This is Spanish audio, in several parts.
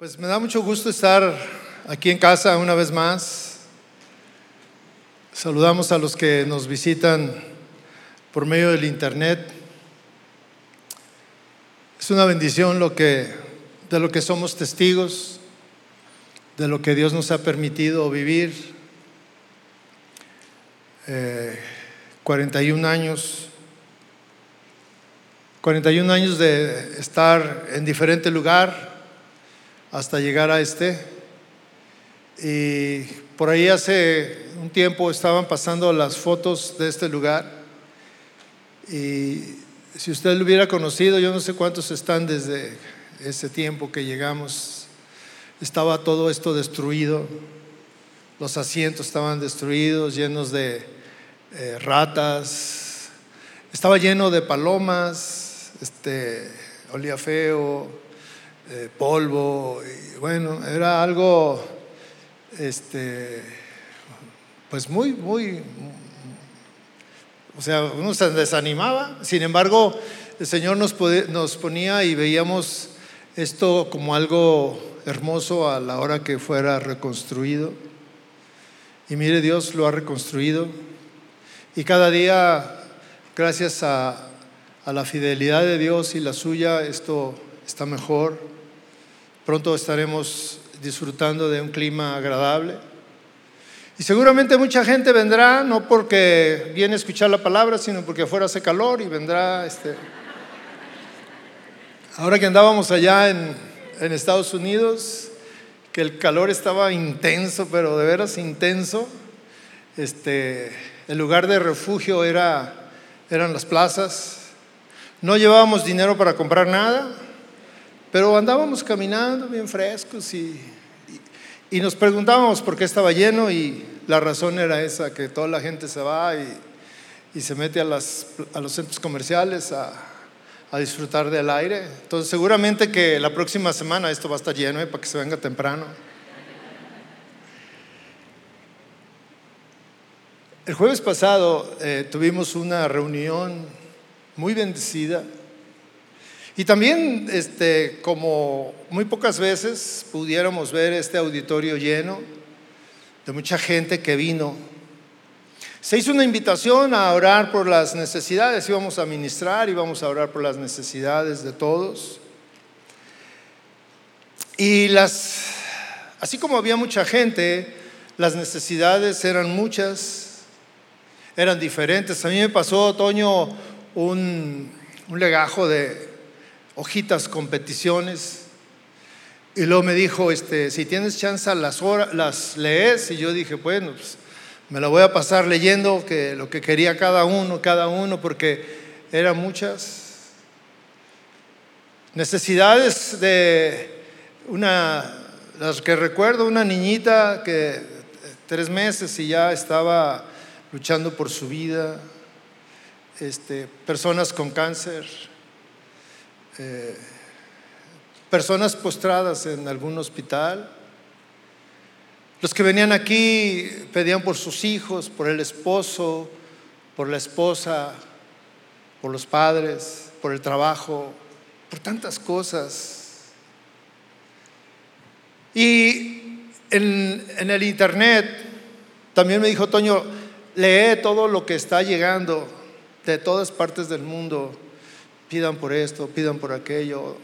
Pues me da mucho gusto estar aquí en casa una vez más. Saludamos a los que nos visitan por medio del internet. Es una bendición lo que de lo que somos testigos, de lo que Dios nos ha permitido vivir. 41 eh, años, 41 años de estar en diferente lugar, hasta llegar a este. Y por ahí hace un tiempo estaban pasando las fotos de este lugar. Y si usted lo hubiera conocido, yo no sé cuántos están desde ese tiempo que llegamos. Estaba todo esto destruido. Los asientos estaban destruidos, llenos de eh, ratas. Estaba lleno de palomas. Este, olía feo eh, polvo, y bueno, era algo, este, pues muy, muy, o sea, uno se desanimaba, sin embargo, el Señor nos, nos ponía y veíamos esto como algo hermoso a la hora que fuera reconstruido. Y mire, Dios lo ha reconstruido. Y cada día, gracias a, a la fidelidad de Dios y la suya, esto está mejor. Pronto estaremos disfrutando de un clima agradable. Y seguramente mucha gente vendrá, no porque viene a escuchar la palabra, sino porque afuera hace calor y vendrá. Este... Ahora que andábamos allá en, en Estados Unidos, que el calor estaba intenso, pero de veras intenso, este, el lugar de refugio era, eran las plazas. No llevábamos dinero para comprar nada, pero andábamos caminando bien frescos y, y, nos preguntábamos por qué estaba lleno y la razón era esa, que toda la gente se va y, y se mete a, las, a, los centros comerciales a, a, disfrutar del aire. Entonces seguramente que la próxima semana esto va a estar lleno ¿eh? para que se venga temprano. El jueves pasado eh, tuvimos una reunión muy bendecida y también, este, como muy pocas veces pudiéramos ver este auditorio lleno de mucha gente que vino, se hizo una invitación a orar por las necesidades, íbamos a ministrar, íbamos a orar por las necesidades de todos. Y las, así como había mucha gente, las necesidades eran muchas, eran diferentes. A mí me pasó, otoño, un, un legajo de, hojitas con peticiones. Y luego me dijo, este, si tienes chance las, las lees. Y yo dije, bueno, pues me la voy a pasar leyendo que lo que quería cada uno, cada uno, porque eran muchas necesidades de una, las que recuerdo, una niñita que tres meses y ya estaba luchando por su vida, este, personas con cáncer, eh, personas postradas en algún hospital. Los que venían aquí pedían por sus hijos, por el esposo, por la esposa, por los padres, por el trabajo, por tantas cosas. Y en, en el internet también me dijo Toño, lee todo lo que está llegando de todas partes del mundo pidan por esto, pidan por aquello,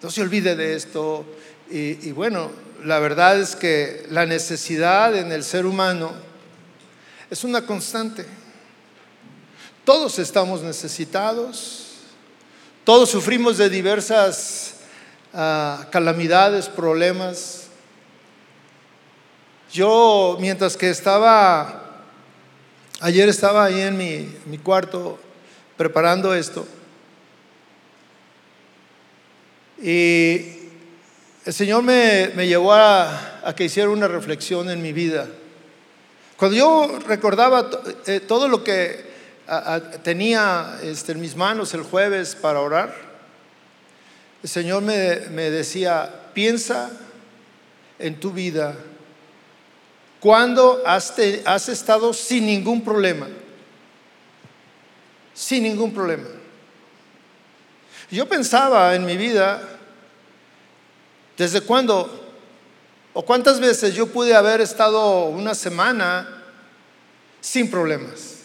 no se olvide de esto. Y, bueno, la verdad es que la necesidad en el ser humano es una constante. Todos estamos necesitados, todos sufrimos de diversas ah, calamidades, problemas. Yo, mientras que estaba, ayer estaba ahí en mi, mi cuarto preparando esto, Y el Señor me, llevó a, que hiciera una reflexión en mi vida. Cuando yo recordaba eh, todo lo que tenía este, en mis manos el jueves para orar, el Señor me, decía, piensa en tu vida cuando has, has estado sin ningún problema, sin ningún problema. Yo pensaba en mi vida ¿Desde cuándo o cuántas veces yo pude haber estado una semana sin problemas?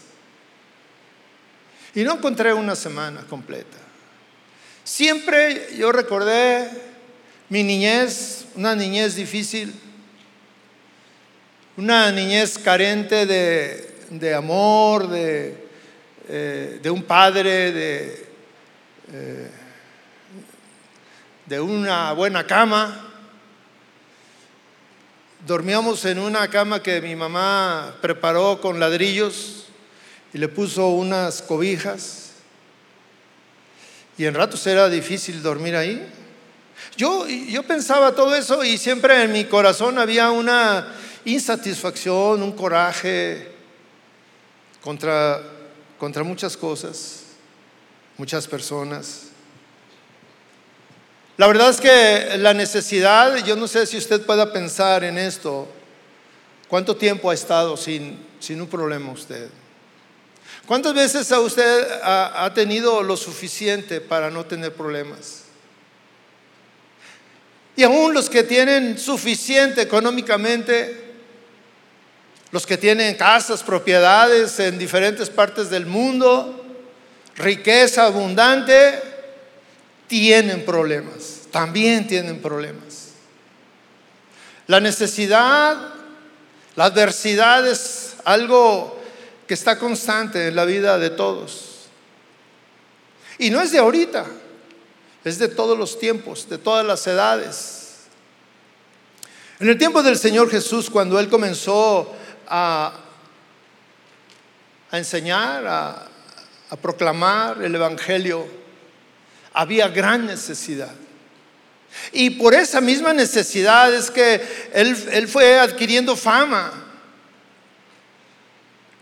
Y no encontré una semana completa. Siempre yo recordé mi niñez, una niñez difícil, una niñez carente de, amor, de, eh, de, un padre, de, eh, de una buena cama. Dormíamos en una cama que mi mamá preparó con ladrillos y le puso unas cobijas. Y en ratos era difícil dormir ahí. Yo, yo pensaba todo eso y siempre en mi corazón había una insatisfacción, un coraje contra, contra muchas cosas, muchas personas. La verdad es que la necesidad, yo no sé si usted pueda pensar en esto, ¿cuánto tiempo ha estado sin, sin un problema usted? ¿Cuántas veces a usted ha, ha tenido lo suficiente para no tener problemas? Y aún los que tienen suficiente económicamente, los que tienen casas, propiedades en diferentes partes del mundo, riqueza abundante, tienen problemas, también tienen problemas. La necesidad, la adversidad es algo que está constante en la vida de todos. Y no es de ahorita, es de todos los tiempos, de todas las edades. En el tiempo del Señor Jesús, cuando Él comenzó a, enseñar, a, proclamar el Evangelio, había gran necesidad. Y por esa misma necesidad es que él, fue adquiriendo fama.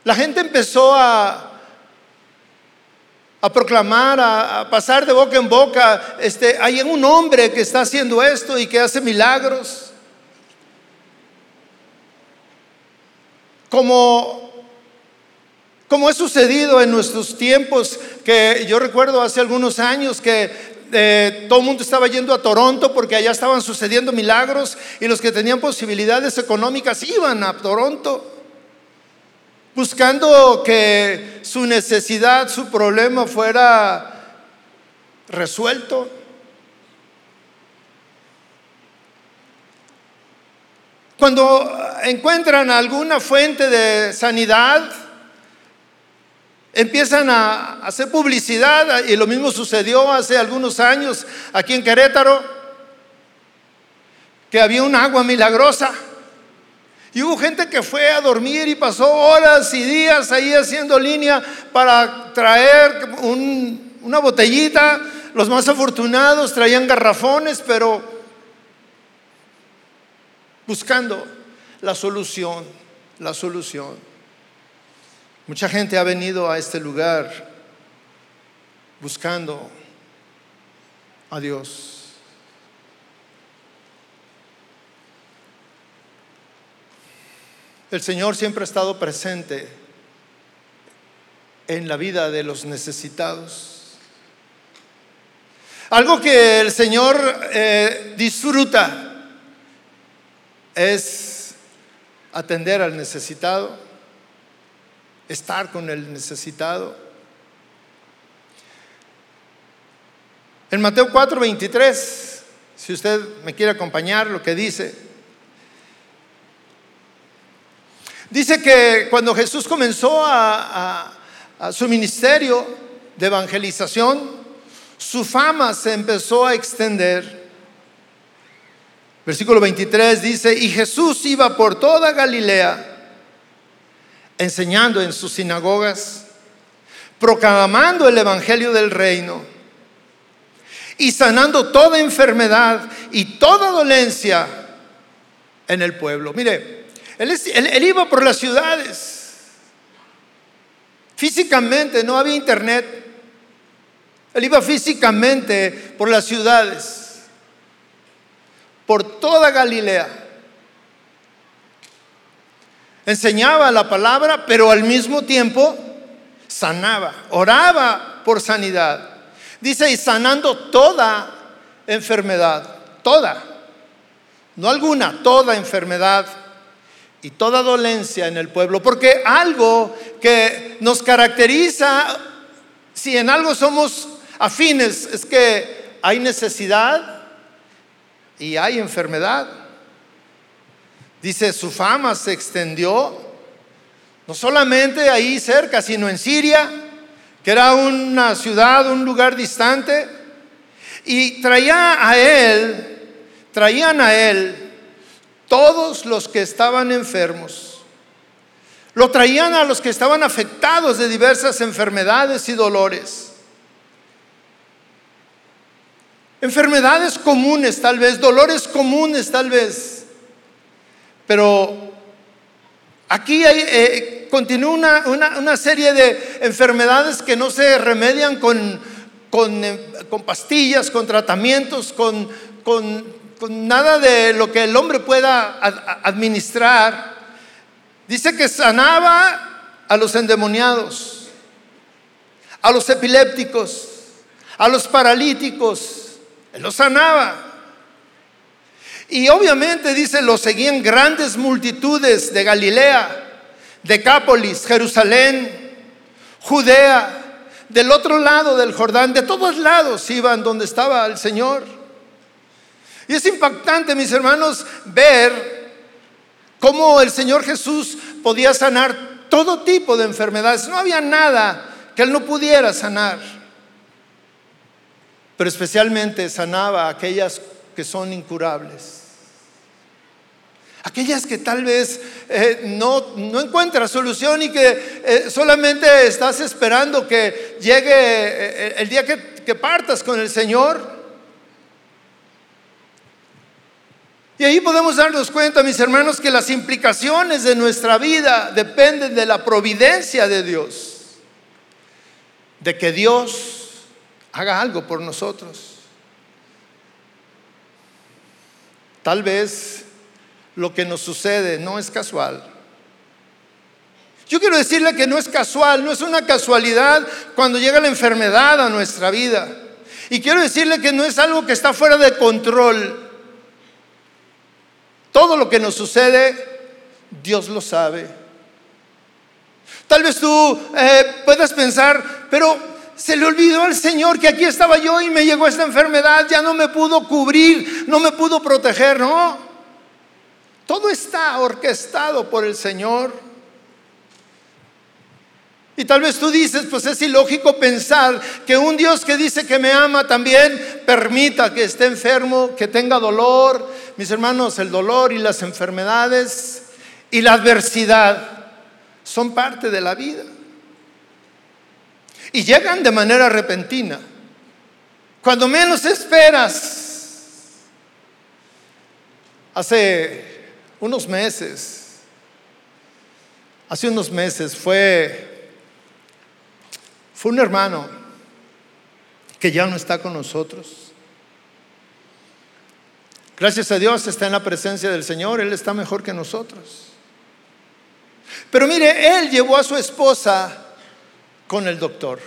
La gente empezó a, a proclamar, a, pasar de boca en boca, este, hay un hombre que está haciendo esto y que hace milagros. Como, como ha sucedido en nuestros tiempos, que yo recuerdo hace algunos años que eh, todo el mundo estaba yendo a Toronto porque allá estaban sucediendo milagros y los que tenían posibilidades económicas iban a Toronto buscando que su necesidad, su problema fuera resuelto. Cuando encuentran alguna fuente de sanidad, empiezan a hacer publicidad y lo mismo sucedió hace algunos años aquí en Querétaro, que había un agua milagrosa. Y hubo gente que fue a dormir y pasó horas y días ahí haciendo línea para traer una botellita. Los más afortunados traían garrafones, pero buscando la solución, la solución. Mucha gente ha venido a este lugar buscando a Dios. El Señor siempre ha estado presente en la vida de los necesitados. Algo que el Señor eh, disfruta es atender al necesitado estar con el necesitado. En Mateo 4, 23, si usted me quiere acompañar, lo que dice, dice que cuando Jesús comenzó a, a su ministerio de evangelización, su fama se empezó a extender. Versículo 23 dice, y Jesús iba por toda Galilea enseñando en sus sinagogas, proclamando el Evangelio del reino y sanando toda enfermedad y toda dolencia en el pueblo. Mire, él, iba por las ciudades. Físicamente no había internet. Él iba físicamente por las ciudades, por toda Galilea enseñaba la palabra, pero al mismo tiempo sanaba, oraba por sanidad. Dice, y sanando toda enfermedad, toda. no alguna, toda enfermedad y toda dolencia en el pueblo, porque algo que nos caracteriza, si en algo somos afines, es que hay necesidad y hay enfermedad. Dice, su fama se extendió, no solamente ahí cerca, sino en Siria, que era una ciudad, un lugar distante, y traía a él, traían a él todos los que estaban enfermos. Lo traían a los que estaban afectados de diversas enfermedades y dolores. Enfermedades comunes tal vez, dolores comunes tal vez. Pero aquí hay, eh, continúa una, serie de enfermedades que no se remedian con, eh, pastillas, con tratamientos, con, con nada de lo que el hombre pueda administrar. Dice que sanaba a los endemoniados, a los epilépticos, a los paralíticos. Él los sanaba. Y obviamente dice, lo seguían grandes multitudes de Galilea, Decápolis, Jerusalén, Judea, del otro lado del Jordán, de todos lados iban donde estaba el Señor. Y es impactante, mis hermanos, ver cómo el Señor Jesús podía sanar todo tipo de enfermedades. No había nada que Él no pudiera sanar. Pero especialmente sanaba aquellas que son incurables. Aquellas que tal vez eh, no, no encuentras solución y que eh, solamente estás esperando que llegue eh, el día que partas con el Señor. Y ahí podemos darnos cuenta, mis hermanos, que las implicaciones de nuestra vida dependen de la providencia de Dios, de que Dios haga algo por nosotros. Tal vez lo que nos sucede no es casual. Yo quiero decirle que no es casual, no es una casualidad cuando llega la enfermedad a nuestra vida. Y quiero decirle que no es algo que está fuera de control. Todo lo que nos sucede, Dios lo sabe. Tal vez tú eh, puedas pensar, pero se le olvidó al Señor que aquí estaba yo y me llegó esta enfermedad, ya no me pudo cubrir, no me pudo proteger, no. Todo está orquestado por el Señor. Y tal vez tú dices, pues es ilógico pensar que un Dios que dice que me ama también permita que esté enfermo, que tenga dolor, mis hermanos, el dolor y las enfermedades y la adversidad son parte de la vida. Y llegan de manera repentina. Cuando menos esperas. Hace unos meses, hace unos meses fue, fue un hermano que ya no está con nosotros. Gracias a Dios está en la presencia del Señor, Él está mejor que nosotros. Pero mire, Él llevó a su esposa con el doctor.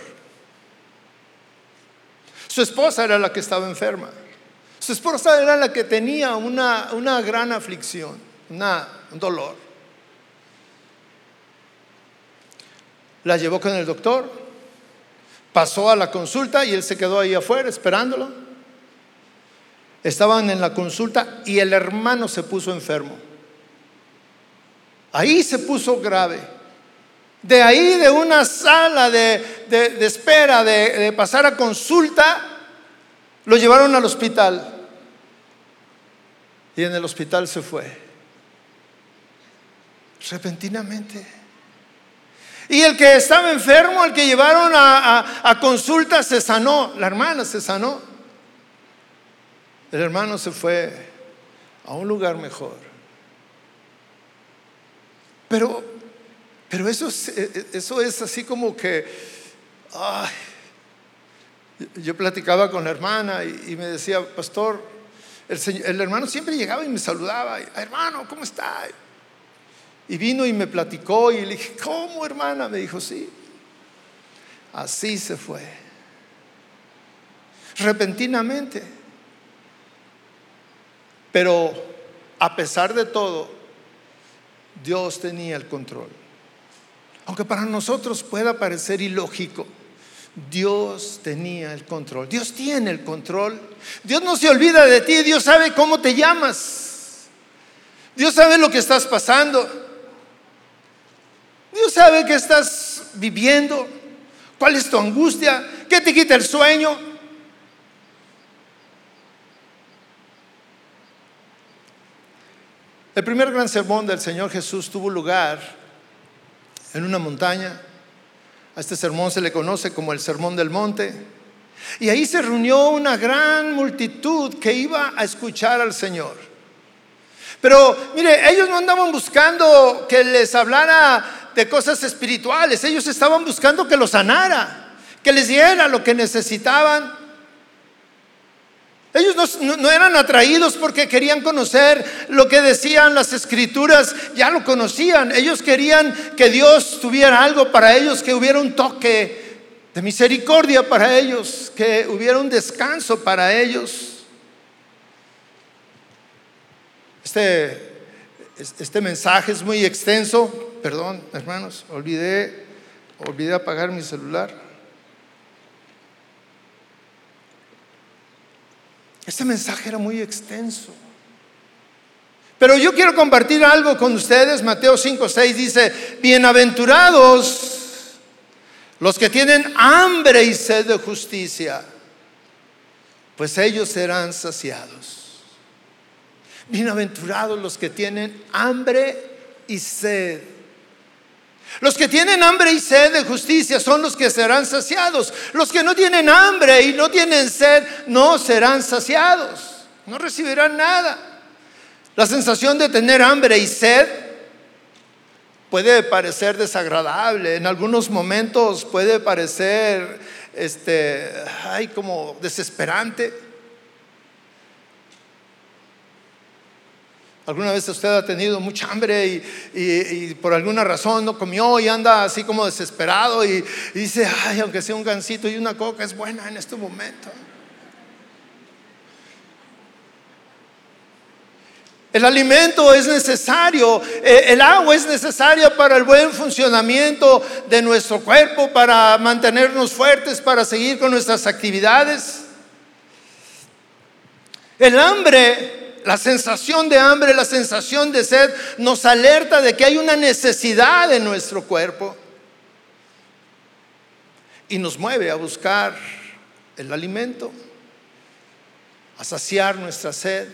Su esposa era la que estaba enferma. Su esposa era la que tenía una, una gran aflicción, una, un dolor. La llevó con el doctor, pasó a la consulta y él se quedó ahí afuera esperándolo. Estaban en la consulta y el hermano se puso enfermo. Ahí se puso grave. De ahí, de una sala de, espera, de, pasar a consulta, lo llevaron al hospital. Y en el hospital se fue. Repentinamente. Y el que estaba enfermo, el que llevaron a consulta, se sanó. La hermana se sanó. El hermano se fue a un lugar mejor. Pero, pero eso, es, eso es así como que, yo platicaba con la hermana y, me decía, pastor, el, el, hermano siempre llegaba y me saludaba, hermano, ¿cómo está? Y vino y me platicó y le dije, ¿cómo hermana? Me dijo, sí. Así se fue. Repentinamente. Pero a pesar de todo, Dios tenía el control. Aunque para nosotros pueda parecer ilógico, Dios tenía el control. Dios tiene el control. Dios no se olvida de ti. Dios sabe cómo te llamas. Dios sabe lo que estás pasando. Dios sabe que estás viviendo. ¿Cuál es tu angustia? ¿Qué te quita el sueño? El primer gran sermón del Señor Jesús tuvo lugar en una montaña. A este sermón se le conoce como el Sermón del Monte. Y ahí se reunió una gran multitud que iba a escuchar al Señor. Pero mire, ellos no andaban buscando que les hablara de cosas espirituales, ellos estaban buscando que los sanara, que les diera lo que necesitaban. Ellos no, eran atraídos porque querían conocer lo que decían las escrituras, ya lo conocían. Ellos querían que Dios tuviera algo para ellos, que hubiera un toque de misericordia para ellos, que hubiera un descanso para ellos. Este, este mensaje es muy extenso, perdón hermanos, olvidé, olvidé apagar mi celular. Este mensaje era muy extenso. Pero yo quiero compartir algo con ustedes. Mateo 5, 6 dice, bienaventurados los que tienen hambre y sed de justicia, pues ellos serán saciados. Bienaventurados los que tienen hambre y sed los que tienen hambre y sed de justicia son los que serán saciados. Los que no tienen hambre y no tienen sed no serán saciados. No recibirán nada. La sensación de tener hambre y sed puede parecer desagradable. En algunos momentos puede parecer este, ay, como desesperante. ¿Alguna vez usted ha tenido mucha hambre y, por alguna razón no comió y anda así como desesperado y, y, dice, ay, aunque sea un gansito y una coca es buena en este momento? El alimento es necesario, eh, el agua es necesaria para el buen funcionamiento de nuestro cuerpo, para mantenernos fuertes, para seguir con nuestras actividades. El hambre la sensación de hambre, la sensación de sed nos alerta de que hay una necesidad en nuestro cuerpo y nos mueve a buscar el alimento, a saciar nuestra sed.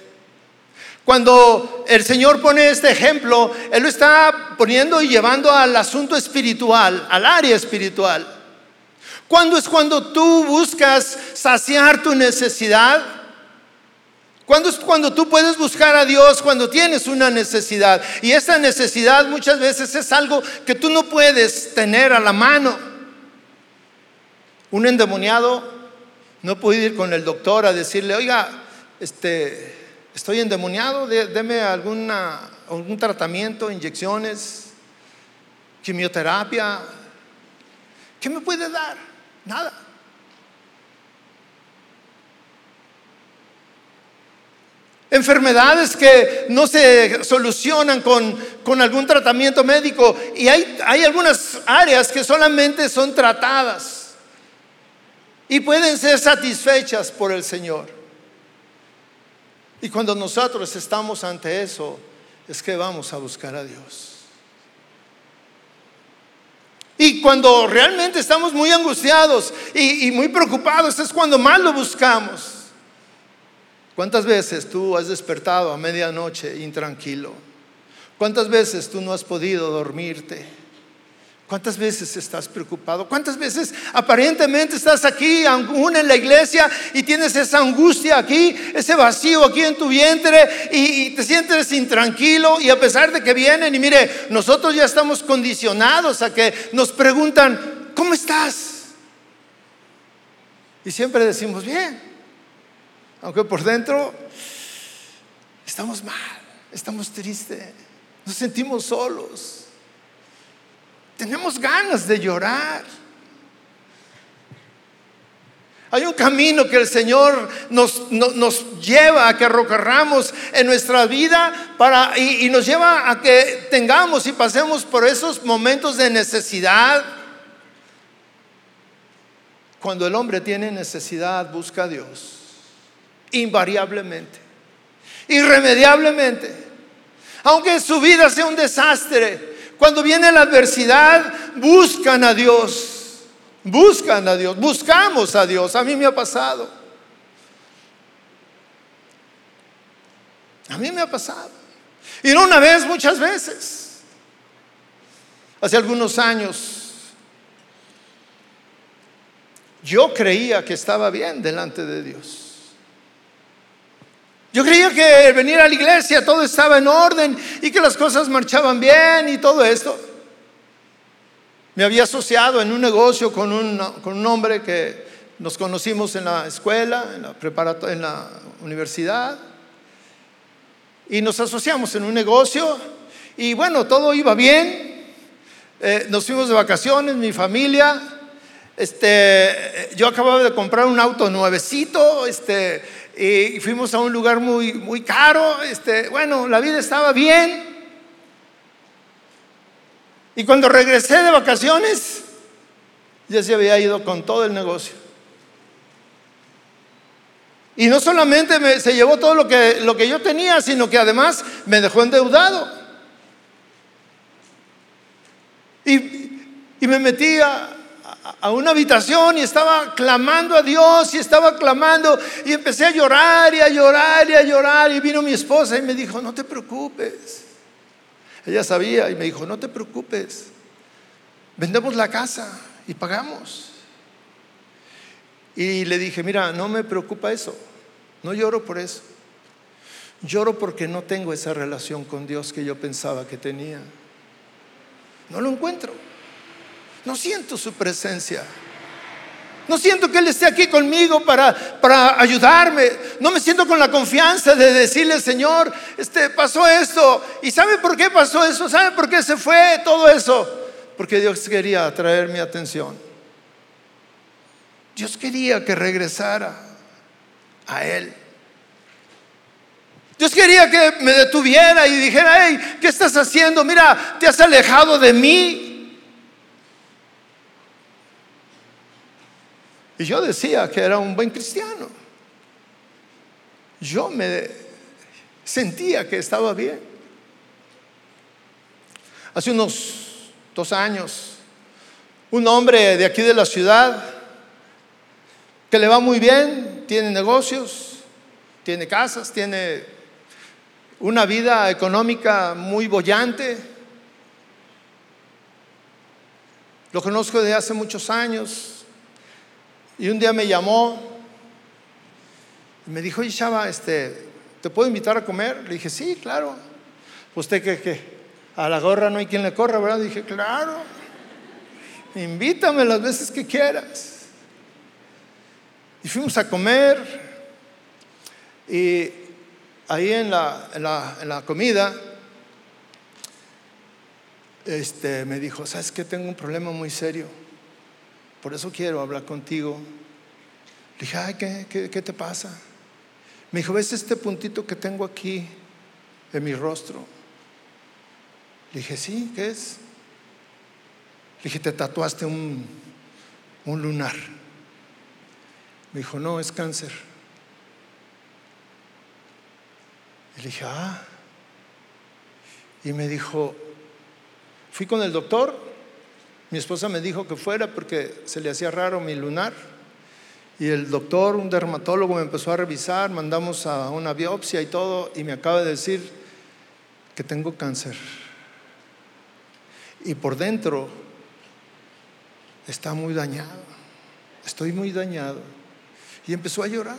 Cuando el Señor pone este ejemplo, Él lo está poniendo y llevando al asunto espiritual, al área espiritual. ¿Cuándo es cuando tú buscas saciar tu necesidad? Cuando es cuando tú puedes buscar a Dios cuando tienes una necesidad. Y esa necesidad muchas veces es algo que tú no puedes tener a la mano. Un endemoniado no puede ir con el doctor a decirle, oiga, este, estoy endemoniado, deme alguna, algún tratamiento, inyecciones, quimioterapia. ¿Qué me puede dar? Nada. Enfermedades que no se solucionan con, algún tratamiento médico y hay, hay algunas áreas que solamente son tratadas y pueden ser satisfechas por el Señor. Y cuando nosotros estamos ante eso, es que vamos a buscar a Dios. Y cuando realmente estamos muy angustiados y, y muy preocupados, es cuando más lo buscamos. ¿Cuántas veces tú has despertado a medianoche intranquilo? ¿Cuántas veces tú no has podido dormirte? ¿Cuántas veces estás preocupado? ¿Cuántas veces aparentemente estás aquí, aún en la iglesia, y tienes esa angustia aquí, ese vacío aquí en tu vientre, y, te sientes intranquilo, y a pesar de que vienen, y mire, nosotros ya estamos condicionados a que nos preguntan, ¿cómo estás? Y siempre decimos, bien. Aunque por dentro estamos mal, estamos tristes, nos sentimos solos. Tenemos ganas de llorar. Hay un camino que el Señor nos, lleva a que recorramos en nuestra vida para, y nos lleva a que tengamos y pasemos por esos momentos de necesidad. Cuando el hombre tiene necesidad, busca a Dios, invariablemente, irremediablemente. Aunque su vida sea un desastre, cuando viene la adversidad, buscan a Dios Buscan a Dios, buscamos a Dios. A mí me ha pasado. A mí me ha pasado. Y no una vez, muchas veces. Hace algunos años, yo creía que estaba bien delante de Dios. Yo creía que venir a la iglesia todo estaba en orden y que las cosas marchaban bien y todo esto. Me había asociado en un negocio con un, con un hombre que nos conocimos en la escuela, en la, en la universidad, y nos asociamos en un negocio, y bueno, todo iba bien. Eh, nos fuimos de vacaciones, mi familia. Este, yo acababa de comprar un auto nuevecito, este, y fuimos a un lugar muy, muy caro. Este, bueno, la vida estaba bien. Y cuando regresé de vacaciones, ya se había ido con todo el negocio. Y no solamente se llevó todo lo que, lo que yo tenía, sino que además me dejó endeudado. Y, y me metí a, a una habitación y estaba clamando a Dios y estaba clamando y empecé a llorar y a llorar y a llorar y vino mi esposa y me dijo, no te preocupes. Ella sabía y me dijo, no te preocupes, vendemos la casa y pagamos. Y le dije, mira, no me preocupa eso, no lloro por eso. Lloro porque no tengo esa relación con Dios que yo pensaba que tenía. No lo encuentro. No siento su presencia. No siento que Él esté aquí conmigo para, para ayudarme. No me siento con la confianza de decirle, Señor, este, pasó esto. ¿Y sabe por qué pasó eso? ¿Sabe por qué se fue todo eso? Porque Dios quería atraer mi atención. Dios quería que regresara a Él. Dios quería que me detuviera y dijera, hey, ¿qué estás haciendo? Mira, te has alejado de mí. Y yo decía que era un buen cristiano. Yo me sentía que estaba bien. Hace unos dos años, un hombre de aquí de la ciudad que le va muy bien, tiene negocios, tiene casas, tiene una vida económica muy bollante. Lo conozco desde hace muchos años, y un día me llamó y me dijo, oye Chava, este, ¿te puedo invitar a comer? Le dije, sí, claro. ¿Usted qué? A la gorra no hay quien le corra, ¿verdad? dije, claro. Invítame las veces que quieras. Y fuimos a comer. Y ahí en la, en la, en la comida, este, me dijo, ¿sabes que Tengo un problema muy serio por eso quiero hablar contigo. Le dije, ay, ¿qué, qué, te pasa? Me dijo, ¿ves este puntito que tengo aquí en mi rostro? Le dije, sí, ¿qué es? Le dije, te tatuaste un, un lunar. Me dijo, no, es cáncer. Le dije, ah. Y me dijo, fui con el doctor, mi esposa me dijo que fuera porque se le hacía raro mi lunar. Y el doctor, un dermatólogo, me empezó a revisar, mandamos a una biopsia y todo, y me acaba de decir que tengo cáncer. Y por dentro está muy dañado, estoy muy dañado. Y empezó a llorar.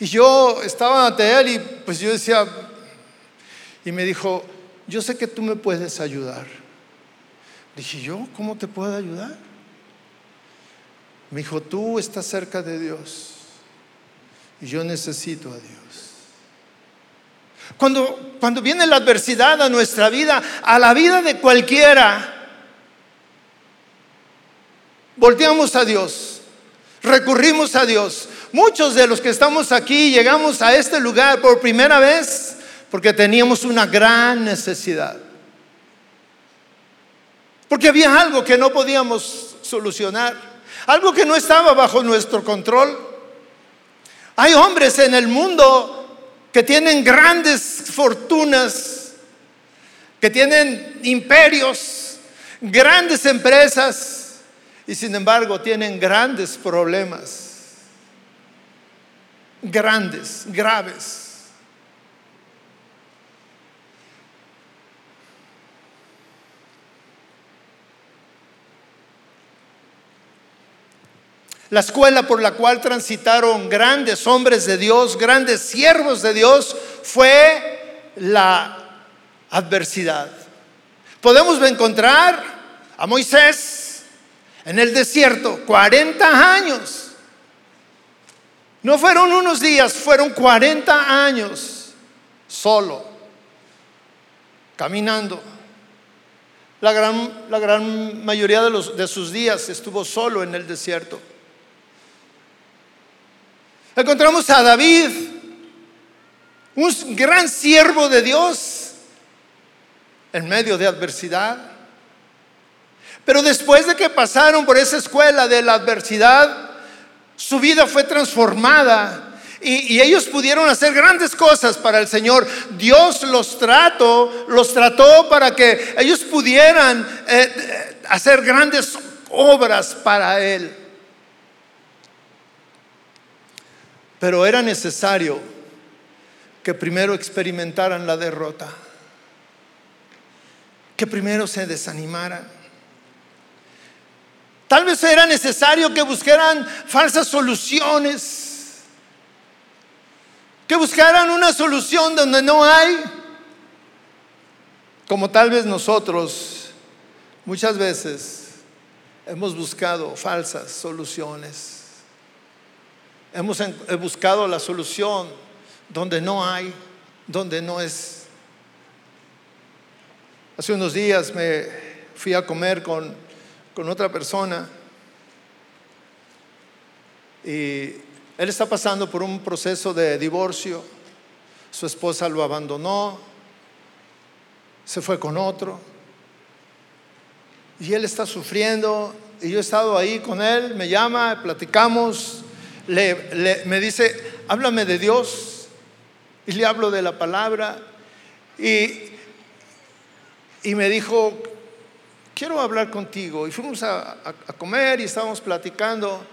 Y yo estaba ante él y pues yo decía, y me dijo, yo sé que tú me puedes ayudar. Dije, ¿yo cómo te puedo ayudar? Me dijo, tú estás cerca de Dios y yo necesito a Dios. Cuando, cuando viene la adversidad a nuestra vida, a la vida de cualquiera, volteamos a Dios, recurrimos a Dios. Muchos de los que estamos aquí llegamos a este lugar por primera vez porque teníamos una gran necesidad. Porque había algo que no podíamos solucionar, algo que no estaba bajo nuestro control. Hay hombres en el mundo que tienen grandes fortunas, que tienen imperios, grandes empresas y sin embargo tienen grandes problemas grandes, graves. La escuela por la cual transitaron grandes hombres de Dios, grandes siervos de Dios, fue la adversidad. Podemos encontrar a Moisés en el desierto, 40 años no fueron unos días, fueron 40 años solo, caminando. La gran, la gran mayoría de, los, de sus días estuvo solo en el desierto. Encontramos a David, un gran siervo de Dios, en medio de adversidad. Pero después de que pasaron por esa escuela de la adversidad, su vida fue transformada y, ellos pudieron hacer grandes cosas para el Señor. Dios los trató, los trató para que ellos pudieran eh, hacer grandes obras para Él. Pero era necesario que primero experimentaran la derrota, que primero se desanimaran Tal vez era necesario que buscaran falsas soluciones, que buscaran una solución donde no hay, como tal vez nosotros muchas veces hemos buscado falsas soluciones. Hemos buscado la solución donde no hay, donde no es. Hace unos días me fui a comer con con otra persona y él está pasando por un proceso de divorcio, su esposa lo abandonó, se fue con otro. Y él está sufriendo y yo he estado ahí con él, me llama, platicamos, le, me dice, háblame de Dios y le hablo de la palabra y, y me dijo, quiero hablar contigo. Y fuimos a, comer y estábamos platicando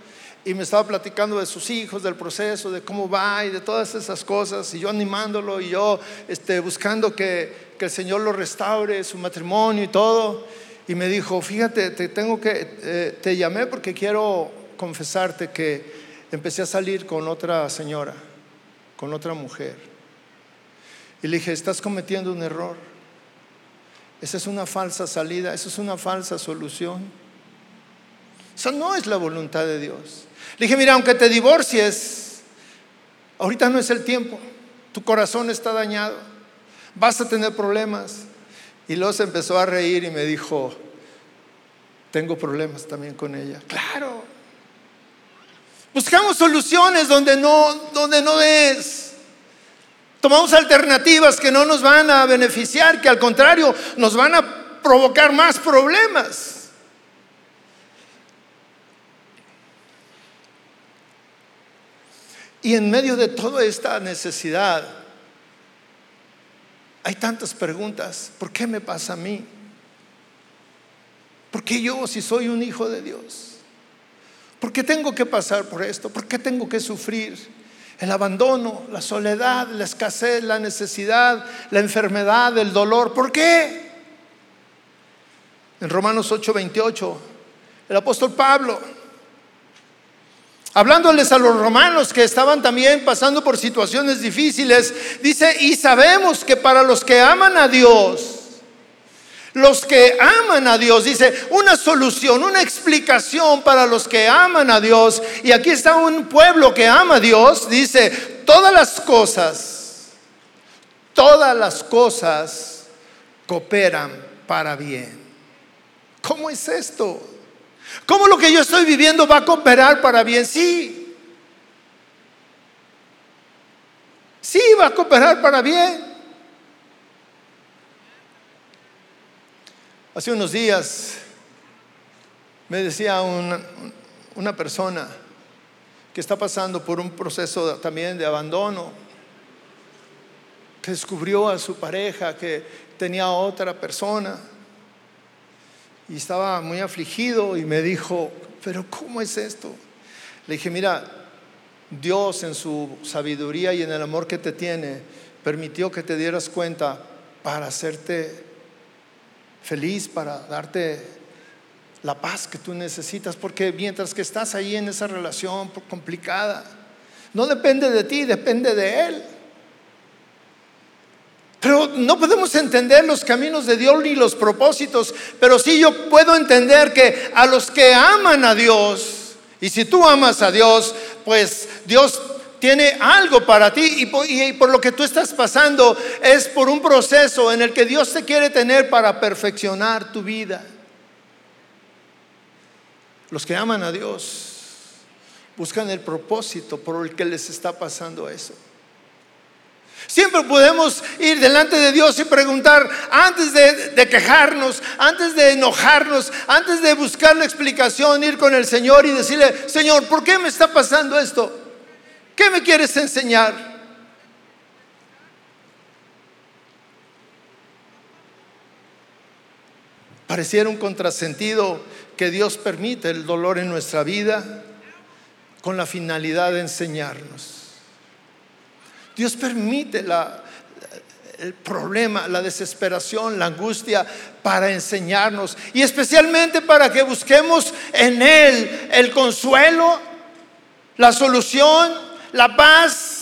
y me estaba platicando de sus hijos, del proceso, de cómo va y de todas esas cosas, y yo animándolo y yo este, buscando que, el Señor lo restaure, su matrimonio y todo. Y me dijo, fíjate, te tengo que, eh, te llamé porque quiero confesarte que empecé a salir con otra señora, con otra mujer. Y le dije, estás cometiendo un error. Esa es una falsa salida, esa es una falsa solución. Esa no es la voluntad de Dios. Le dije, mira, aunque te divorcies, ahorita no es el tiempo. Tu corazón está dañado. Vas a tener problemas. Y luego se empezó a reír y me dijo, tengo problemas también con ella. Claro. Buscamos soluciones donde no, donde no es. Tomamos alternativas que no nos van a beneficiar, que al contrario nos van a provocar más problemas. Y en medio de toda esta necesidad, hay tantas preguntas. ¿Por qué me pasa a mí? ¿Por qué yo si soy un hijo de Dios? ¿Por qué tengo que pasar por esto? ¿Por qué tengo que sufrir? el abandono, la soledad, la escasez, la necesidad, la enfermedad, el dolor. ¿Por qué? En Romanos 8:28, el apóstol Pablo, hablándoles a los romanos que estaban también pasando por situaciones difíciles, dice, y sabemos que para los que aman a Dios, los que aman a Dios, dice, una solución, una explicación para los que aman a Dios. Y aquí está un pueblo que ama a Dios, dice, todas las cosas, todas las cosas cooperan para bien. ¿Cómo es esto? ¿Cómo lo que yo estoy viviendo va a cooperar para bien? Sí. Sí, va a cooperar para bien. Hace unos días me decía una, persona que está pasando por un proceso también de abandono, que descubrió a su pareja que tenía otra persona y estaba muy afligido y me dijo, pero ¿cómo es esto? Le dije, mira, Dios en su sabiduría y en el amor que te tiene, permitió que te dieras cuenta para hacerte feliz, para darte la paz que tú necesitas, porque mientras que estás ahí en esa relación complicada, no depende de ti, depende de Él. Pero no podemos entender los caminos de Dios ni los propósitos, pero sí yo puedo entender que a los que aman a Dios, y si tú amas a Dios, pues Dios tiene algo para ti y por, lo que tú estás pasando es por un proceso en el que Dios te quiere tener para perfeccionar tu vida. Los que aman a Dios buscan el propósito por el que les está pasando eso. Siempre podemos ir delante de Dios y preguntar, antes de, quejarnos, antes de enojarnos, antes de buscar la explicación, ir con el Señor y decirle, Señor, ¿por qué me está pasando esto? ¿Qué me quieres enseñar? Pareciera un contrasentido que Dios permite el dolor en nuestra vida con la finalidad de enseñarnos. Dios permite el problema, la desesperación, la angustia para enseñarnos y especialmente para que busquemos en Él el consuelo, la solución, la paz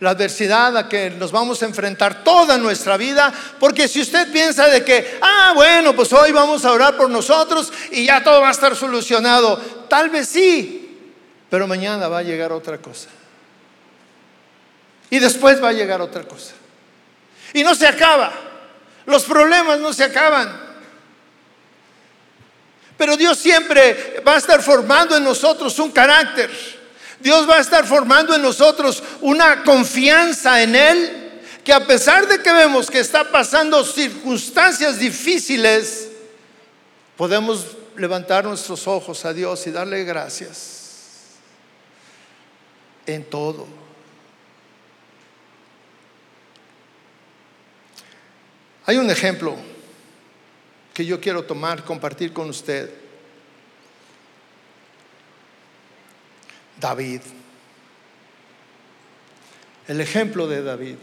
la adversidad a que nos vamos a enfrentar toda nuestra vida, porque si usted piensa de que, ah, bueno, pues hoy vamos a orar por nosotros y ya todo va a estar solucionado, tal vez sí, pero mañana va a llegar otra cosa. Y después va a llegar otra cosa. Y no se acaba, los problemas no se acaban. Pero Dios siempre va a estar formando en nosotros un carácter Dios va a estar formando en nosotros una confianza en Él que a pesar de que vemos que está pasando circunstancias difíciles, podemos levantar nuestros ojos a Dios y darle gracias en todo. Hay un ejemplo que yo quiero tomar, compartir con usted. David. El ejemplo de David.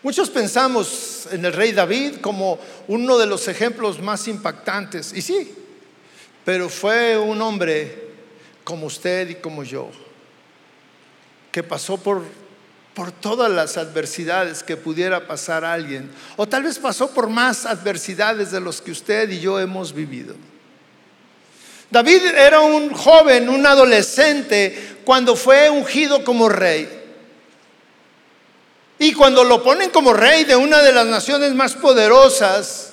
Muchos pensamos en el rey David como uno de los ejemplos más impactantes, y sí, pero fue un hombre como usted y como yo, que pasó por, por todas las adversidades que pudiera pasar a alguien, o tal vez pasó por más adversidades de los que usted y yo hemos vivido. David era un joven, un adolescente, cuando fue ungido como rey. Y cuando lo ponen como rey de una de las naciones más poderosas,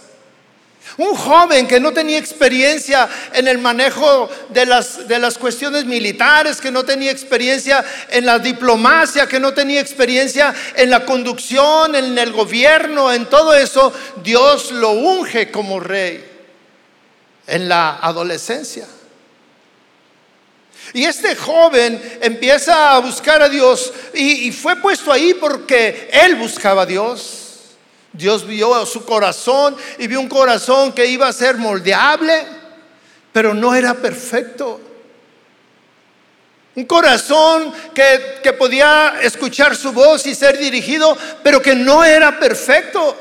un joven que no tenía experiencia en el manejo de las, de las cuestiones militares, que no tenía experiencia en la diplomacia, que no tenía experiencia en la conducción, en el gobierno, en todo eso, Dios lo unge como rey en la adolescencia. Y este joven empieza a buscar a Dios y, fue puesto ahí porque él buscaba a Dios. Dios vio su corazón y vio un corazón que iba a ser moldeable, pero no era perfecto. Un corazón que, podía escuchar su voz y ser dirigido, pero que no era perfecto.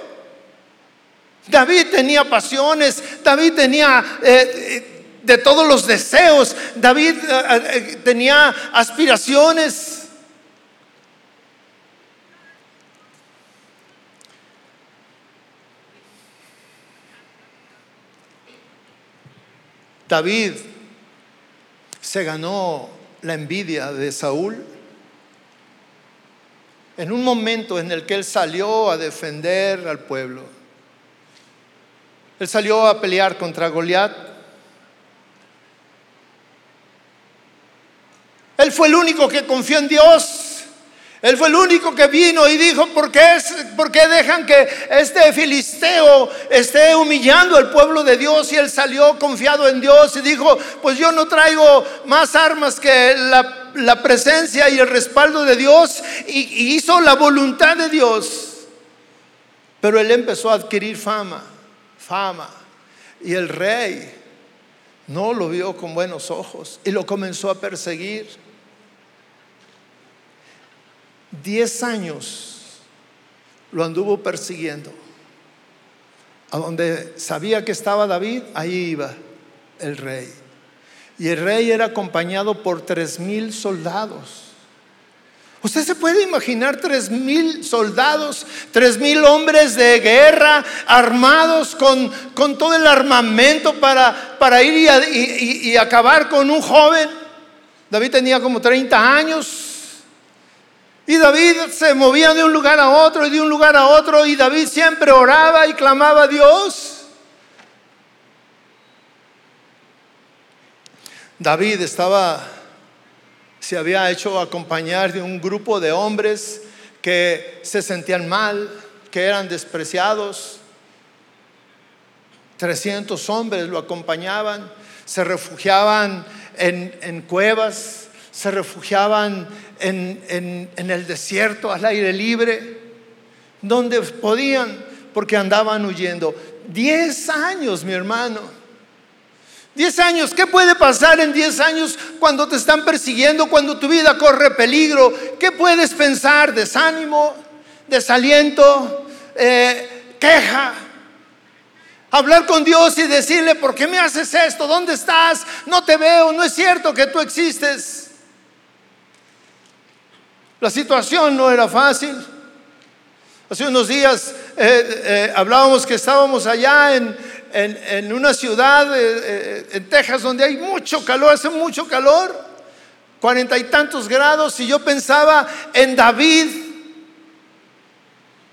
David tenía pasiones, David tenía eh, de todos los deseos, David eh, eh, tenía aspiraciones. David se ganó la envidia de Saúl en un momento en el que él salió a defender al pueblo. Él salió a pelear contra Goliat. Él fue el único que confió en Dios. Él fue el único que vino y dijo, ¿por qué, ¿por qué, dejan que este filisteo esté humillando al pueblo de Dios? Y él salió confiado en Dios y dijo, pues yo no traigo más armas que la, presencia y el respaldo de Dios y hizo la voluntad de Dios. Pero él empezó a adquirir fama, fama. Y el rey no lo vio con buenos ojos y lo comenzó a perseguir. Diez años lo anduvo persiguiendo. A donde sabía que estaba David, ahí iba el rey. Y el rey era acompañado por tres mil soldados. Usted se puede imaginar tres mil soldados, tres mil hombres de guerra armados con, con todo el armamento para, para ir y, y, acabar con un joven. David tenía como 30 años, y David se movía de un lugar a otro y de un lugar a otro y David siempre oraba y clamaba a Dios. David estaba, se había hecho acompañar de un grupo de hombres que se sentían mal, que eran despreciados. 300 hombres lo acompañaban, se refugiaban en, en cuevas, se refugiaban en, el desierto, al aire libre, donde podían, porque andaban huyendo. Diez años, mi hermano. Diez años, ¿qué puede pasar en diez años cuando te están persiguiendo, cuando tu vida corre peligro? ¿Qué puedes pensar? Desánimo, desaliento, eh, queja. Hablar con Dios y decirle, ¿por qué me haces esto? ¿Dónde estás? No te veo, no es cierto que tú existes. La situación no era fácil. Hace unos días eh, eh, hablábamos que estábamos allá en, una ciudad, eh, en Texas, donde hay mucho calor, hace mucho calor, cuarenta y tantos grados, y yo pensaba en David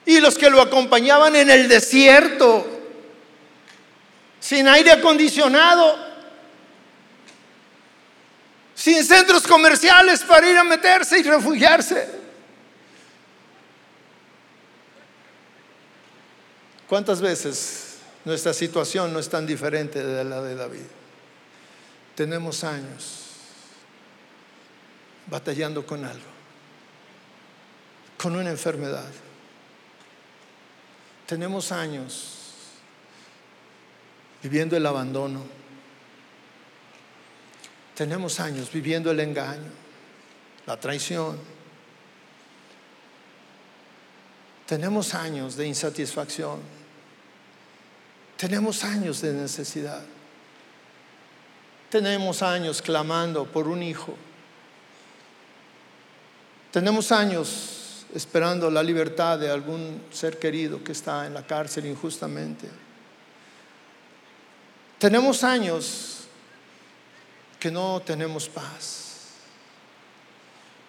y los que lo acompañaban en el desierto, sin aire acondicionado sin centros comerciales para ir a meterse y refugiarse. ¿Cuántas veces nuestra situación no es tan diferente de la de David? Tenemos años batallando con algo, con una enfermedad. Tenemos años viviendo el abandono tenemos años viviendo el engaño, la traición. Tenemos años de insatisfacción. Tenemos años de necesidad. Tenemos años clamando por un hijo. Tenemos años esperando la libertad de algún ser querido que está en la cárcel injustamente. Tenemos años que no tenemos paz.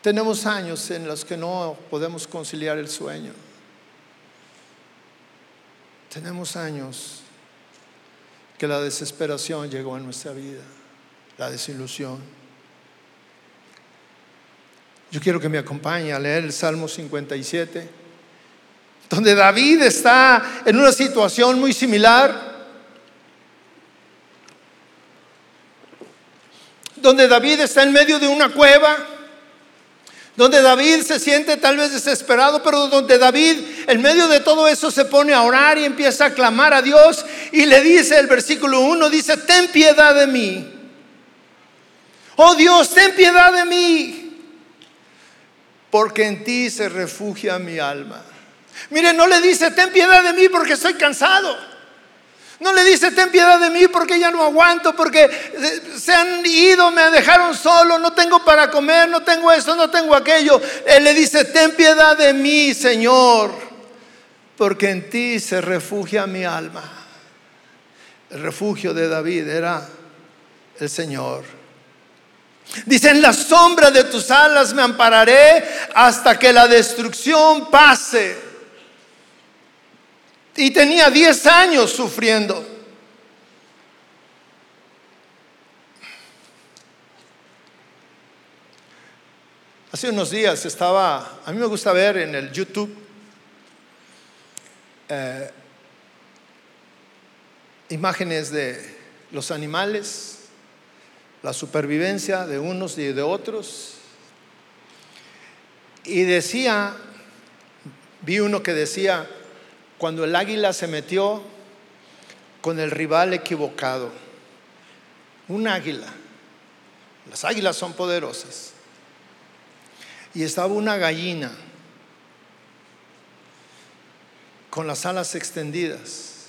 Tenemos años en los que no podemos conciliar el sueño. Tenemos años que la desesperación llegó a nuestra vida, la desilusión. Yo quiero que me acompañe a leer el Salmo 57, donde David está en una situación muy similar. Donde David está en medio de una cueva, donde David se siente tal vez desesperado, pero donde David en medio de todo eso se pone a orar y empieza a clamar a Dios y le dice el versículo 1, dice, ten piedad de mí. Oh Dios, ten piedad de mí, porque en ti se refugia mi alma. Mire, no le dice, ten piedad de mí porque estoy cansado. No le dice, ten piedad de mí porque ya no aguanto, porque eh, se han ido, me dejaron solo, no tengo para comer, no tengo esto, no tengo aquello. Él le dice, ten piedad de mí, Señor, porque en ti se refugia mi alma. El refugio de David era el Señor. Dice, en la sombra de tus alas me ampararé hasta que la destrucción pase. Y tenía 10 años sufriendo. Hace unos días estaba, a mí me gusta ver en el YouTube eh, imágenes de los animales, la supervivencia de unos y de otros. Y decía, vi uno que decía, cuando el águila se metió con el rival equivocado, un águila, las águilas son poderosas, y estaba una gallina con las alas extendidas,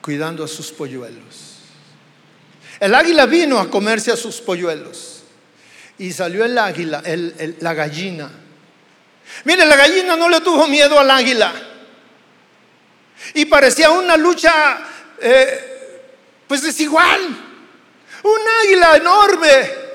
cuidando a sus polluelos. El águila vino a comerse a sus polluelos y salió el águila, la gallina. Mire, la gallina no le tuvo miedo al águila y parecía una lucha eh, pues desigual. Un águila enorme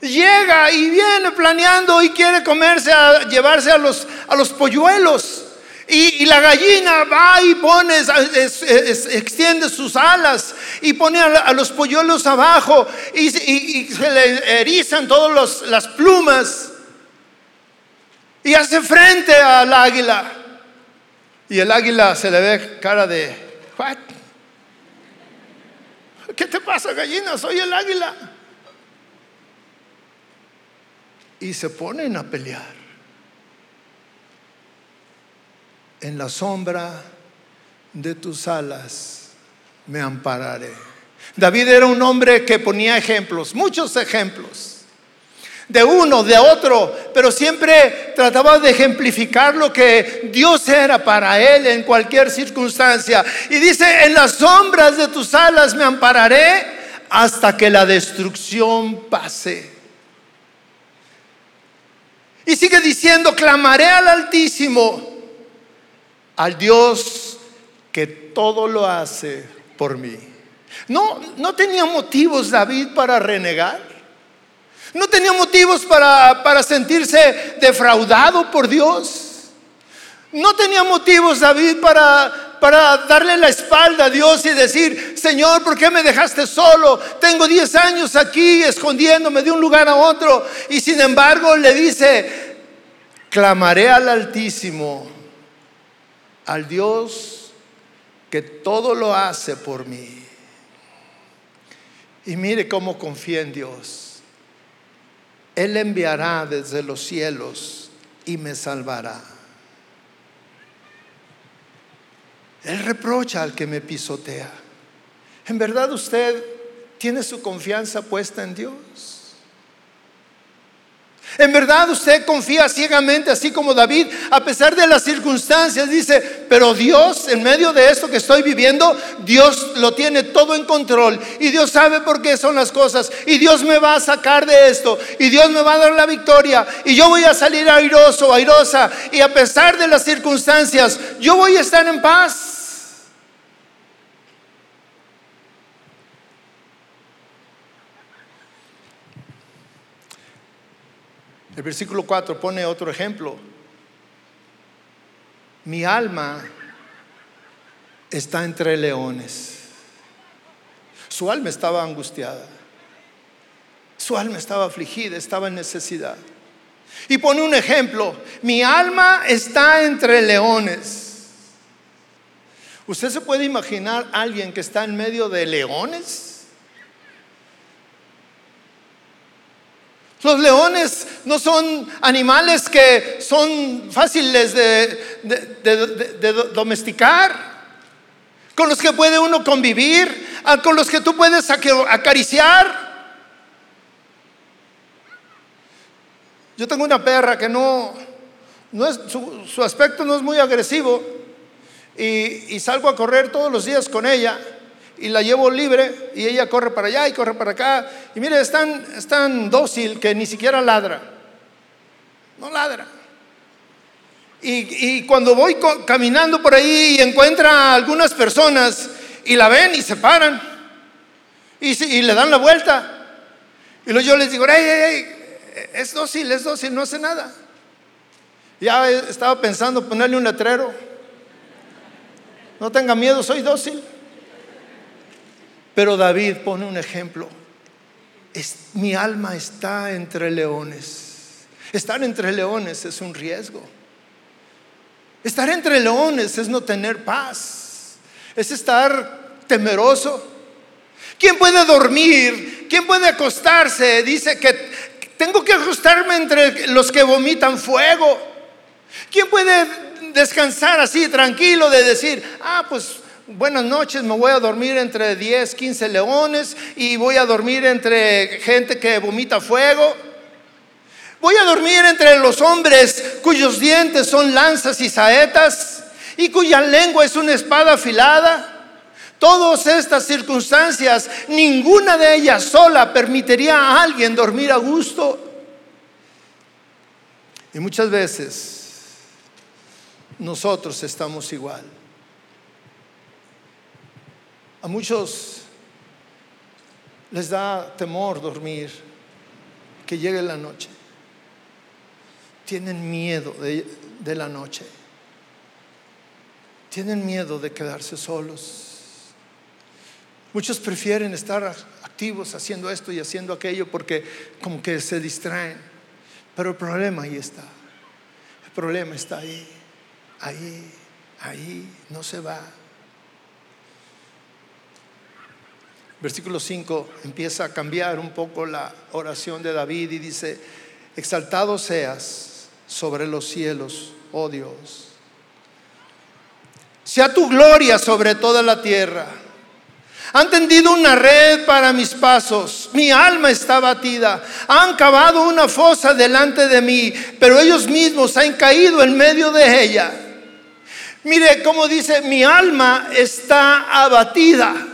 llega y viene planeando y quiere comerse, a, llevarse a los, a los polluelos. Y, la gallina va y pone, extiende sus alas y pone a, los polluelos abajo y, se le erizan todas las plumas y hace frente al águila. Y el águila se le ve cara de, ¿Qué te pasa, gallina? Soy el águila. Y se ponen a pelear. en la sombra de tus alas me ampararé. David era un hombre que ponía ejemplos, muchos ejemplos, de uno, de otro, pero siempre trataba de ejemplificar lo que Dios era para él en cualquier circunstancia. Y dice, en las sombras de tus alas me ampararé hasta que la destrucción pase. Y sigue diciendo, clamaré al Altísimo al Dios que todo lo hace por mí. No, no tenía motivos David para renegar. No tenía motivos para, para sentirse defraudado por Dios. No tenía motivos David para, para darle la espalda a Dios y decir, Señor, ¿por qué me dejaste solo? Tengo 10 años aquí escondiéndome de un lugar a otro. Y sin embargo le dice, clamaré al Altísimo al Dios que todo lo hace por mí. Y mire cómo confía en Dios. Él enviará desde los cielos y me salvará. Él reprocha al que me pisotea. ¿En verdad usted tiene su confianza puesta en Dios? En verdad usted confía ciegamente, así como David, a pesar de las circunstancias, dice, pero Dios, en medio de esto que estoy viviendo, Dios lo tiene todo en control y Dios sabe por qué son las cosas y Dios me va a sacar de esto y Dios me va a dar la victoria y yo voy a salir airoso, airosa y a pesar de las circunstancias, yo voy a estar en paz. El versículo 4 pone otro ejemplo. Mi alma está entre leones. Su alma estaba angustiada. Su alma estaba afligida, estaba en necesidad. Y pone un ejemplo. Mi alma está entre leones. ¿Usted se puede imaginar a alguien que está en medio de leones? Los leones no son animales que son fáciles de, domesticar, con los que puede uno convivir, con los que tú puedes acariciar. Yo tengo una perra que no, no es, su, aspecto no es muy agresivo y salgo a correr todos los días con ella y la llevo libre y ella corre para allá y corre para acá. Y mire, es tan, dócil que ni siquiera ladra. No ladra. Y, cuando voy caminando por ahí y encuentra a algunas personas y la ven y se paran y, le dan la vuelta. Y luego yo les digo, hey, hey, hey, es dócil, es dócil, no hace nada. Ya estaba pensando ponerle un letrero. No tenga miedo, soy dócil. Pero David pone un ejemplo. mi alma está entre leones. Estar entre leones es un riesgo. Estar entre leones es no tener paz. Es estar temeroso. ¿Quién puede dormir? ¿Quién puede acostarse? Dice que tengo que ajustarme entre los que vomitan fuego. ¿Quién puede descansar así tranquilo de decir, ah, pues buenas noches, me voy a dormir entre 10, 15 leones y voy a dormir entre gente que vomita fuego? Voy a dormir entre los hombres cuyos dientes son lanzas y saetas y cuya lengua es una espada afilada. Todas estas circunstancias, ninguna de ellas sola permitiría a alguien dormir a gusto. Y muchas veces nosotros estamos igual. A muchos les da temor dormir, que llegue la noche. Tienen miedo de, la noche. Tienen miedo de quedarse solos. Muchos prefieren estar activos haciendo esto y haciendo aquello porque como que se distraen. Pero el problema ahí está. El problema está ahí, ahí, ahí, no se va. Versículo 5 empieza a cambiar un poco la oración de David y dice, exaltado seas sobre los cielos, oh Dios. Sea tu gloria sobre toda la tierra. Han tendido una red para mis pasos. Mi alma está batida. Han cavado una fosa delante de mí, pero ellos mismos han caído en medio de ella. Mire cómo dice, mi alma está abatida.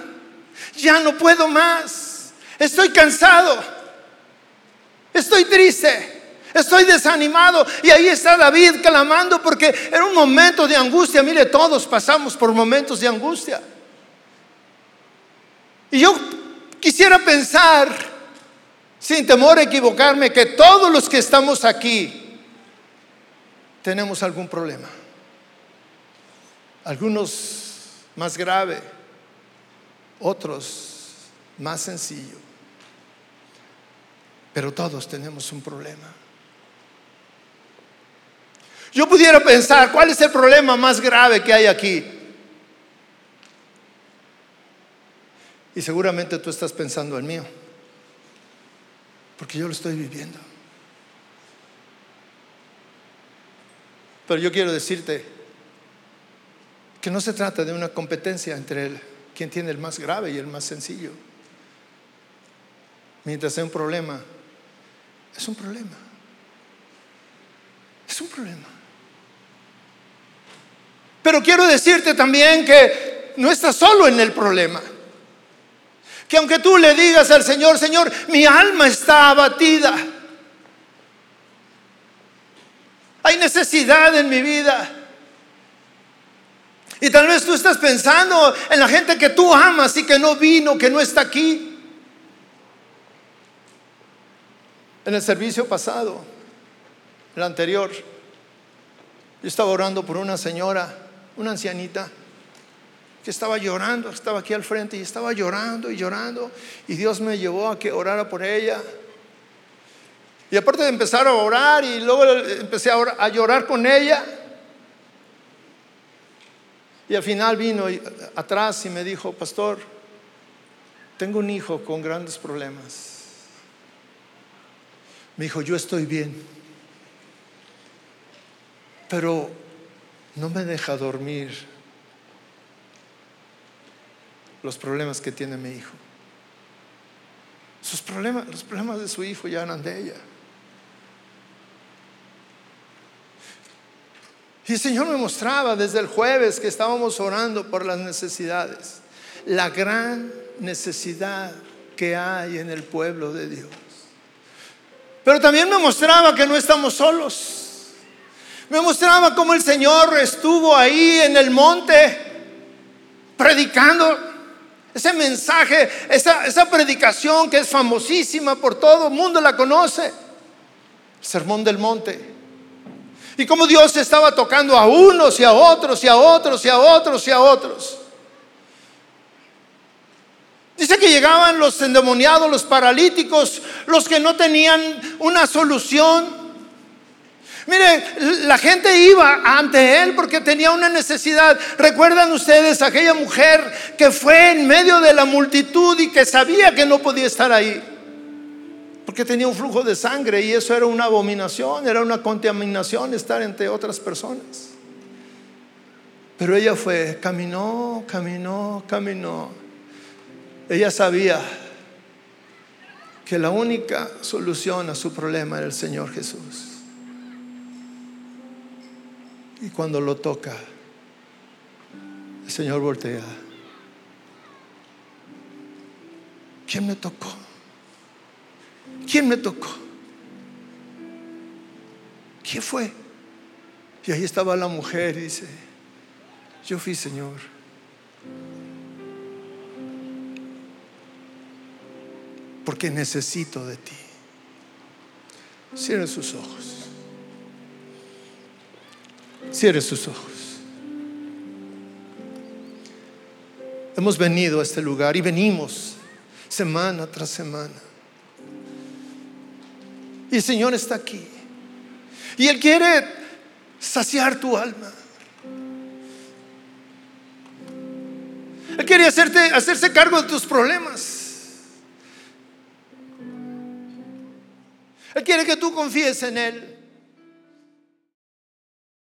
Ya no puedo más. Estoy cansado. Estoy triste. Estoy desanimado. Y ahí está David clamando porque era un momento de angustia. Mire, todos pasamos por momentos de angustia. Y yo quisiera pensar, sin temor a equivocarme, que todos los que estamos aquí tenemos algún problema. Algunos más grave, otros más sencillo. Pero todos tenemos un problema. Yo pudiera pensar, ¿cuál es el problema más grave que hay aquí? Y seguramente tú estás pensando en mío, porque yo lo estoy viviendo. Pero yo quiero decirte que no se trata de una competencia entre el, quien tiene el más grave y el más sencillo. Mientras sea un problema, es un problema. Es un problema. Pero quiero decirte también que no estás solo en el problema que aunque tú le digas al Señor, Señor, mi alma está abatida. Hay necesidad en mi vida. Y tal vez tú estás pensando en la gente que tú amas y que no vino, que no está aquí. En el servicio pasado, el anterior, yo estaba orando por una señora, una ancianita, que estaba llorando, estaba aquí al frente y estaba llorando y llorando y Dios me llevó a que orara por ella. Y aparte de empezar a orar y luego empecé a, a llorar con ella. Y al final vino atrás y me dijo, pastor, tengo un hijo con grandes problemas. Me dijo, yo estoy bien, pero no me deja dormir los problemas que tiene mi hijo. Sus problemas, los problemas de su hijo ya eran de ella. Y el Señor me mostraba desde el jueves que estábamos orando por las necesidades, la gran necesidad que hay en el pueblo de Dios. Pero también me mostraba que no estamos solos. Me mostraba cómo el Señor estuvo ahí en el monte predicando ese mensaje, esa, predicación que es famosísima por todo el mundo la conoce. Sermón del monte. Y como Dios estaba tocando a unos y a otros y a otros y a otros y a otros. Dice que llegaban los endemoniados, los paralíticos, los que no tenían una solución. Mire, la gente iba ante él porque tenía una necesidad. ¿Recuerdan ustedes aquella mujer que fue en medio de la multitud y que sabía que no podía estar ahí? Porque tenía un flujo de sangre y eso era una abominación, era una contaminación estar entre otras personas. Pero ella fue, caminó, caminó, caminó. Ella sabía que la única solución a su problema era el Señor Jesús. Y cuando lo toca, el Señor voltea. ¿Quién me tocó? ¿Quién me tocó? ¿Quién fue? Y ahí estaba la mujer y dice, yo fui Señor. Porque necesito de ti. Cierren sus ojos. Cierre sus ojos. Hemos venido a este lugar y venimos semana tras semana. Y el Señor está aquí. Y Él quiere saciar tu alma. Él quiere hacerte, hacerse cargo de tus problemas. Él quiere que tú confíes en Él.